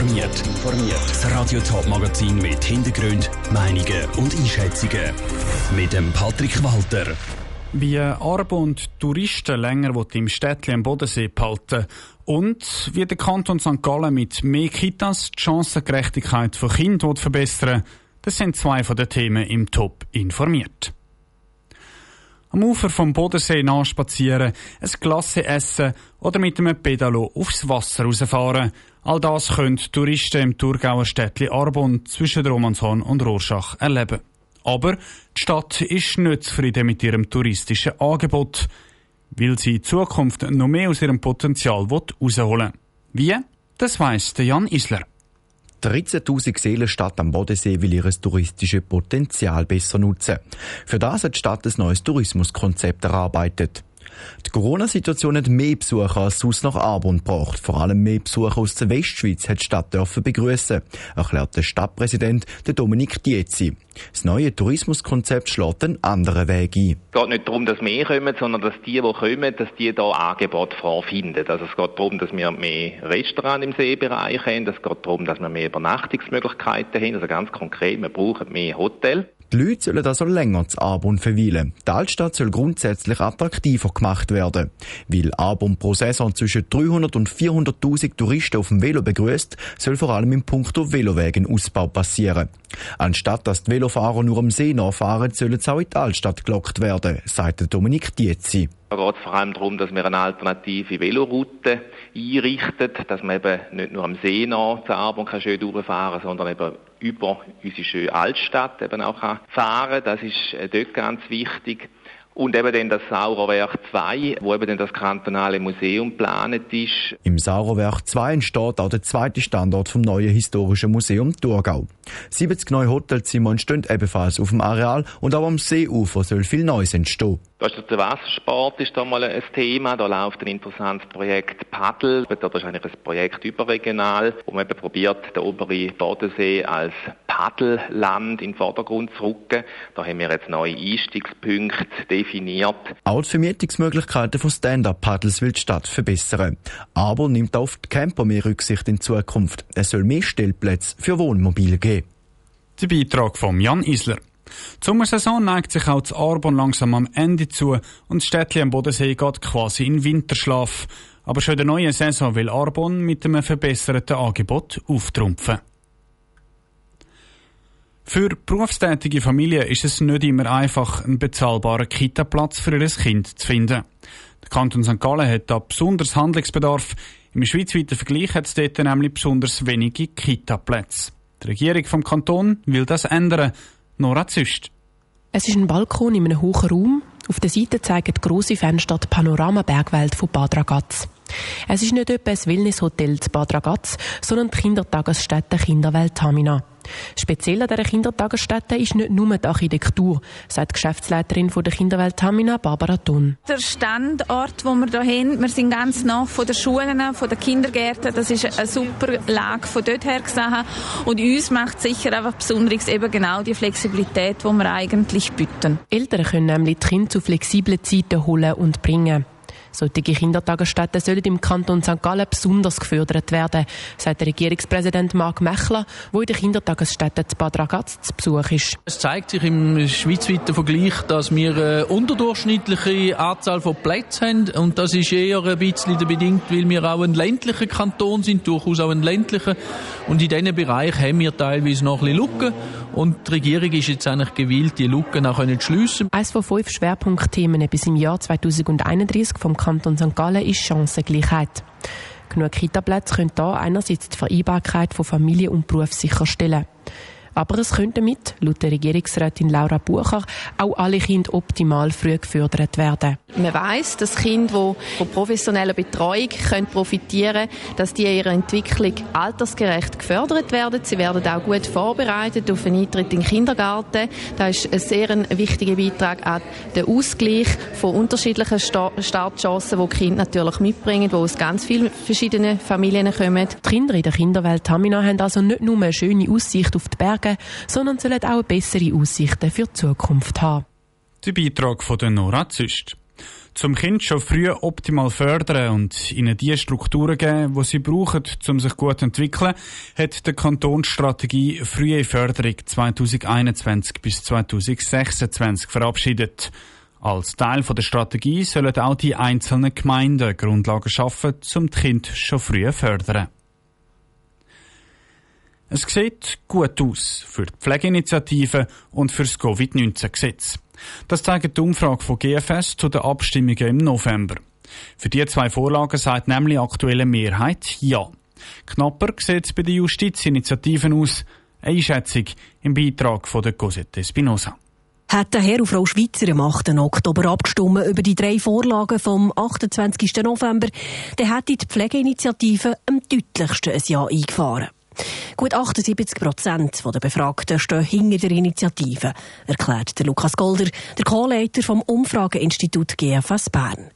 informiert. Das Radio Top Magazin mit Hintergrund, Meinungen und Einschätzungen mit dem Patrick Walter. Wie Arbe und Touristen länger im Städtchen am Bodensee behalten und wie der Kanton St. Gallen mit mehr Kitas die Chancengerechtigkeit von Kindern verbessern das sind zwei von den Themen im Top informiert. Am Ufer vom Bodensee nachspazieren, ein Glasse essen oder mit einem Pedalo aufs Wasser rausfahren. All das können Touristen im Thurgauer Städtli Arbon zwischen Romanshorn und Rorschach erleben. Aber die Stadt ist nicht zufrieden mit ihrem touristischen Angebot, weil sie in Zukunft noch mehr aus ihrem Potenzial herausholen will. Wie? Das weiss Jan Isler. 13.000 Seelenstadt am Bodensee will ihr touristisches Potenzial besser nutzen. Für das hat die Stadt ein neues Tourismuskonzept erarbeitet. Die Corona-Situation hat mehr Besucher als sonst nach Arbon gebracht. Vor allem mehr Besucher aus der Westschweiz hat die Stadt dürfen begrüßen, erklärt der Stadtpräsident Dominik Dietzi. Das neue Tourismuskonzept schlägt einen anderen Weg ein. Es geht nicht darum, dass mehr kommen, sondern dass die, die kommen, dass die da Angebot vorfinden. Also es geht darum, dass wir mehr Restaurants im Seebereich haben. Es geht darum, dass wir mehr Übernachtungsmöglichkeiten haben. Also ganz konkret, wir brauchen mehr Hotels. Die Leute sollen also länger zu Arbon verweilen. Die Altstadt soll grundsätzlich attraktiver gemacht werden. Weil Arbon pro Saison zwischen 300 und 400.000 Touristen auf dem Velo begrüßt, soll vor allem im Punkto Velowegen Ausbau passieren. Anstatt dass die Velofahrer nur am See nachfahren, sollen sie auch in die Altstadt gelockt werden, sagt Dominik Dietzi. Da geht es vor allem darum, dass wir eine alternative Veloroute einrichten, dass man eben nicht nur am See nach zur Arbon schön durchfahren kann, sondern eben über unsere schöne Altstadt eben auch fahren kann. Das ist äh, dort ganz wichtig. Und eben dann das Sauerwerk 2, wo eben dann das kantonale Museum geplant ist. Im Sauerwerk 2 entsteht auch der zweite Standort vom neuen historischen Museum Thurgau. 70 neue Hotelzimmer entstehen ebenfalls auf dem Areal und auch am Seeufer soll viel Neues entstehen. Da ist der Wassersport ist da mal ein Thema. Da läuft ein interessantes Projekt Paddle. Das ist eigentlich ein Projekt überregional, wo man eben probiert, den oberen Bodensee als Paddelland in den Vordergrund zu rücken. Da haben wir jetzt neue Einstiegspunkte definiert. Auch die Vermietungsmöglichkeiten von Stand-Up-Paddles will die Stadt verbessern. Aber nimmt auf die Camper mehr Rücksicht in Zukunft. Es soll mehr Stellplätze für Wohnmobile geben. Der Beitrag von Jan Isler. Die Sommersaison neigt sich auch zu Arbon langsam am Ende zu und das Städtchen am Bodensee geht quasi in Winterschlaf. Aber schon in der neuen Saison will Arbon mit einem verbesserten Angebot auftrumpfen. Für berufstätige Familien ist es nicht immer einfach, einen bezahlbaren Kita-Platz für ihr Kind zu finden. Der Kanton St. Gallen hat da besonders Handlungsbedarf. Im schweizweiten Vergleich hat es dort nämlich besonders wenige Kita-Plätze. Die Regierung vom Kanton will das ändern. Nora Züst. Es ist ein Balkon in einem hohen Raum. Auf der Seite zeigen große Fenster die Panorama-Bergwelt von Bad Ragaz. Es ist nicht etwa ein Wellnesshotel zu Bad Ragaz, sondern die Kindertagesstätte Kinderwelt Tamina. Speziell an dieser Kindertagesstätte ist nicht nur die Architektur, sagt die Geschäftsleiterin der Kinderwelt Tamina, Barbara Thun. Der Standort, wo wir hier haben, wir sind ganz nah von den Schulen, von den Kindergärten, das ist eine super Lage von dort her gesehen. Und uns macht sicher einfach besonders eben genau die Flexibilität, die wir eigentlich bieten. Eltern können nämlich die Kinder zu flexiblen Zeiten holen und bringen. Solche Kindertagesstätten sollen im Kanton St. Gallen besonders gefördert werden, sagt der Regierungspräsident Marc Mechler, der in der Kindertagesstätte zu Bad Ragaz zu Besuch ist. Es zeigt sich im schweizweiten Vergleich, dass wir eine unterdurchschnittliche Anzahl von Plätzen haben und das ist eher ein bisschen bedingt, weil wir auch ein ländlicher Kanton sind, durchaus auch ein ländlicher und in diesem Bereich haben wir teilweise noch ein bisschen Lücken und die Regierung ist jetzt eigentlich gewillt, die Lücken auch zu schliessen. Eines von fünf Schwerpunktthemen bis im Jahr 2031 vom Kanton St. Gallen ist Chancengleichheit. Genug Kitaplätze können da einerseits die Vereinbarkeit von Familie und Beruf sicherstellen. Aber es könnten mit, laut der Regierungsrätin Laura Bucher, auch alle Kinder optimal früh gefördert werden. Man weiss, dass Kinder, die von professioneller Betreuung können profitieren können, dass die in ihrer Entwicklung altersgerecht gefördert werden. Sie werden auch gut vorbereitet auf einen Eintritt in den Kindergarten. Das ist ein sehr wichtiger Beitrag an den Ausgleich von unterschiedlichen Startchancen, die die Kinder natürlich mitbringen, die aus ganz vielen verschiedenen Familien kommen. Die Kinder in der Kinderwelt Tamina haben also nicht nur eine schöne Aussicht auf die Berge, Bergen, sondern sollen auch bessere Aussichten für die Zukunft haben. Der Beitrag von der Nora Züst. Zum Kind schon früh optimal fördern und ihnen die Strukturen geben, die sie brauchen, um sich gut zu entwickeln, hat die Kantonsstrategie Frühe Förderung 2021 bis 2026 verabschiedet. Als Teil der Strategie sollen auch die einzelnen Gemeinden Grundlagen schaffen, um die Kinder schon früh zu fördern. Es sieht gut aus für die Pflegeinitiative und für das Covid-19-Gesetz. Das zeigt die Umfrage von GFS zu den Abstimmungen im November. Für die zwei Vorlagen sagt nämlich aktuelle Mehrheit Ja. Knapper sieht es bei den Justizinitiativen aus. Einschätzung im Beitrag von der Cosette Spinoza. Hat der Herr und Frau Schweizer am 8. Oktober abgestimmt über die drei Vorlagen vom 28. November, dann hätte die Pflegeinitiative am deutlichsten ein Ja eingefahren. Gut 78 Prozent der Befragten stehen hinter der Initiative, erklärt Lukas Golder, der Co-Leiter vom Umfrageinstitut GFS Bern.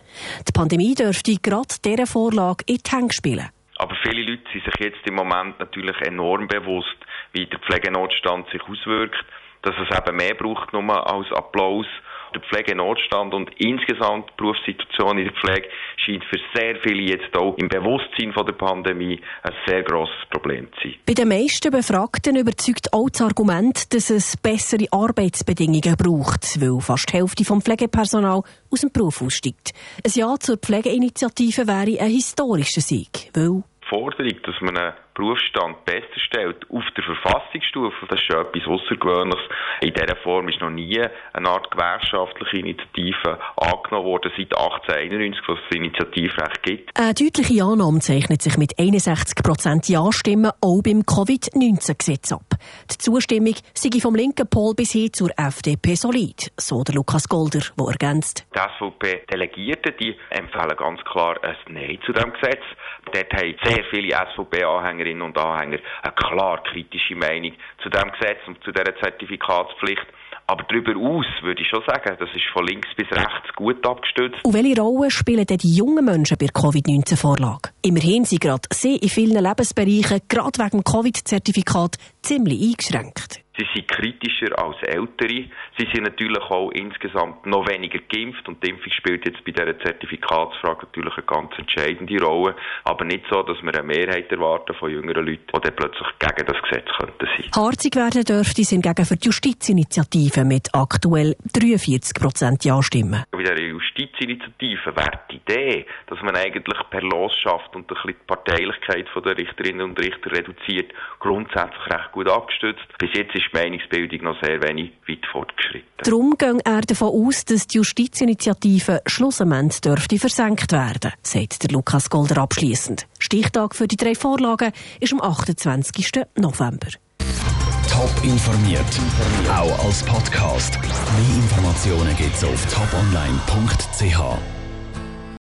Die Pandemie dürfte gerade dieser Vorlage in die Hände spielen. Aber viele Leute sind sich jetzt im Moment natürlich enorm bewusst, wie der Pflegenotstand sich auswirkt, dass es eben mehr braucht nur als Applaus der Pflegenotstand und insgesamt die Berufssituation in der Pflege scheint für sehr viele jetzt auch im Bewusstsein von der Pandemie ein sehr grosses Problem zu sein. Bei den meisten Befragten überzeugt auch das Argument, dass es bessere Arbeitsbedingungen braucht, weil fast die Hälfte vom Pflegepersonal aus dem Beruf aussteigt. Ein Ja zur Pflegeinitiative wäre ein historischer Sieg, weil Forderung, dass man einen Berufsstand besser stellt auf der Verfassungsstufe, das ist schon etwas Außergewöhnliches. In dieser Form ist noch nie eine Art gewerkschaftliche Initiative angenommen worden, seit 1891, was das Initiativrecht gibt. Eine deutliche Annahme zeichnet sich mit 61 Prozent Ja-Stimmen auch beim Covid-19-Gesetz ab. Die Zustimmung sei vom linken Pol bis hin zur FDP solid, so der Lukas Golder, der ergänzt. Die SVP-Delegierte, die empfehlen ganz klar ein Nein zu dem Gesetz. Dort haben sehr viele SVP-Anhängerinnen und Anhänger eine klar kritische Meinung zu dem Gesetz und zu dieser Zertifikatspflicht. Aber darüber aus würde ich schon sagen, das ist von links bis rechts gut abgestützt. Und welche Rolle spielen denn die jungen Menschen bei der Covid-19-Vorlage? Immerhin sind gerade sie in vielen Lebensbereichen, gerade wegen dem Covid-Zertifikat, ziemlich eingeschränkt. Sie sind kritischer als Ältere. Sie sind natürlich auch insgesamt noch weniger geimpft und die Impfung spielt jetzt bei dieser Zertifikatsfrage natürlich eine ganz entscheidende Rolle. Aber nicht so, dass wir eine Mehrheit erwarten von jüngeren Leuten, die dann plötzlich gegen das Gesetz könnten sein. Harzig werden dürfte sind gegen für die Justizinitiative mit aktuell 43 Prozent Ja-Stimmen. Bei der Justizinitiative wäre die Idee, dass man eigentlich per Los schafft und ein bisschen die Parteilichkeit der Richterinnen und Richter reduziert, grundsätzlich recht gut abgestützt. Bis jetzt ist die Meinungsbildung noch sehr wenig weit fortgeschritten. Darum ging er davon aus, dass die Justizinitiative schlussendlich dürfte versenkt werden, sagt der Lukas Golder abschließend. Stichtag für die drei Vorlagen ist am 28. November. Top informiert, auch als Podcast. Mehr Informationen gibt's auf toponline.ch.